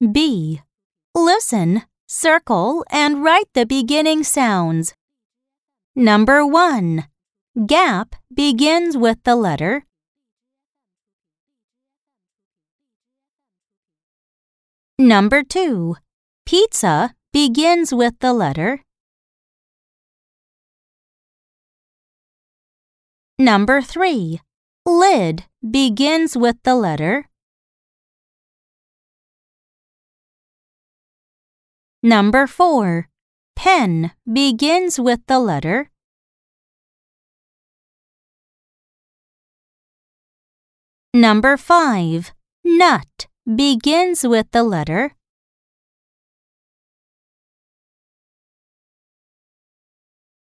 B. Listen, circle, and write the beginning sounds. Number 1. Gap begins with the letter Number 2. Pizza begins with the letter Number 3. Lid begins with the letter Number 4. Pen begins with the letter Number 5. Nut begins with the letter